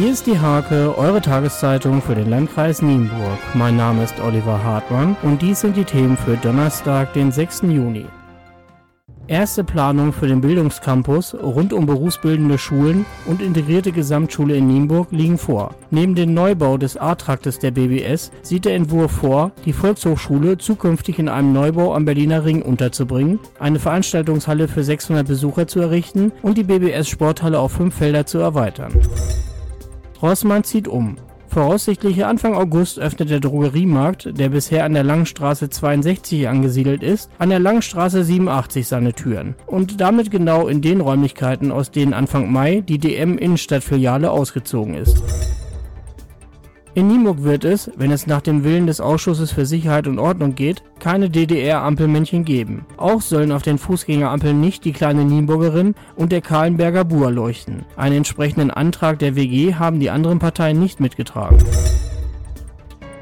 Hier ist die Hake, eure Tageszeitung für den Landkreis Nienburg. Mein Name ist Oliver Hartmann und dies sind die Themen für Donnerstag, den 6. Juni. Erste Planung für den Bildungscampus rund um berufsbildende Schulen und integrierte Gesamtschule in Nienburg liegen vor. Neben dem Neubau des A-Traktes der BBS sieht der Entwurf vor, die Volkshochschule zukünftig in einem Neubau am Berliner Ring unterzubringen, eine Veranstaltungshalle für 600 Besucher zu errichten und die BBS Sporthalle auf fünf Felder zu erweitern. Rossmann zieht um. Voraussichtlich Anfang August öffnet der Drogeriemarkt, der bisher an der Langstraße 62 angesiedelt ist, an der Langstraße 87 seine Türen und damit genau in den Räumlichkeiten, aus denen Anfang Mai die DM Innenstadtfiliale ausgezogen ist. In Nienburg wird es, wenn es nach dem Willen des Ausschusses für Sicherheit und Ordnung geht, keine DDR-Ampelmännchen geben. Auch sollen auf den Fußgängerampeln nicht die kleine Nienburgerin und der Kahlenberger Buhr leuchten. Einen entsprechenden Antrag der WG haben die anderen Parteien nicht mitgetragen.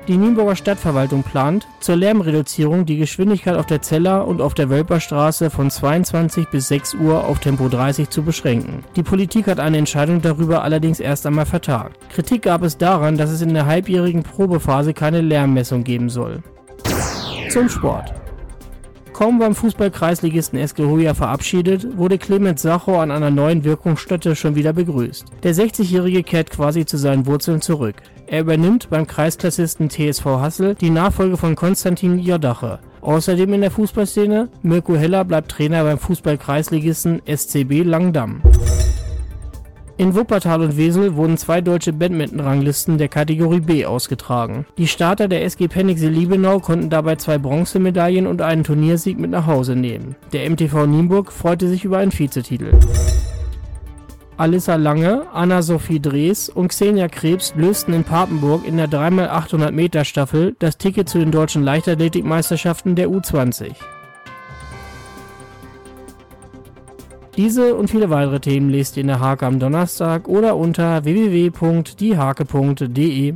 Die Nienburger Stadtverwaltung plant, zur Lärmreduzierung die Geschwindigkeit auf der Zeller und auf der Wölperstraße von 22 bis 6 Uhr auf Tempo 30 zu beschränken. Die Politik hat eine Entscheidung darüber allerdings erst einmal vertagt. Kritik gab es daran, dass es in der halbjährigen Probephase keine Lärmmessung geben soll. Zum Sport. Kaum beim Fußballkreisligisten Eskehoja verabschiedet, wurde Clemens Sacho an einer neuen Wirkungsstätte schon wieder begrüßt. Der 60-Jährige kehrt quasi zu seinen Wurzeln zurück. Er übernimmt beim Kreisklassisten TSV Hassel die Nachfolge von Konstantin Jodache. Außerdem in der Fußballszene, Mirko Heller bleibt Trainer beim Fußballkreisligisten SCB Langdamm. In Wuppertal und Wesel wurden zwei deutsche Badminton-Ranglisten der Kategorie B ausgetragen. Die Starter der SG Penixel Liebenau konnten dabei zwei Bronzemedaillen und einen Turniersieg mit nach Hause nehmen. Der MTV Nienburg freute sich über einen Vizetitel. Alissa Lange, Anna-Sophie Drees und Xenia Krebs lösten in Papenburg in der 3x800 Meter Staffel das Ticket zu den deutschen Leichtathletikmeisterschaften der U20. Diese und viele weitere Themen lest ihr in der Hake am Donnerstag oder unter www.diehake.de.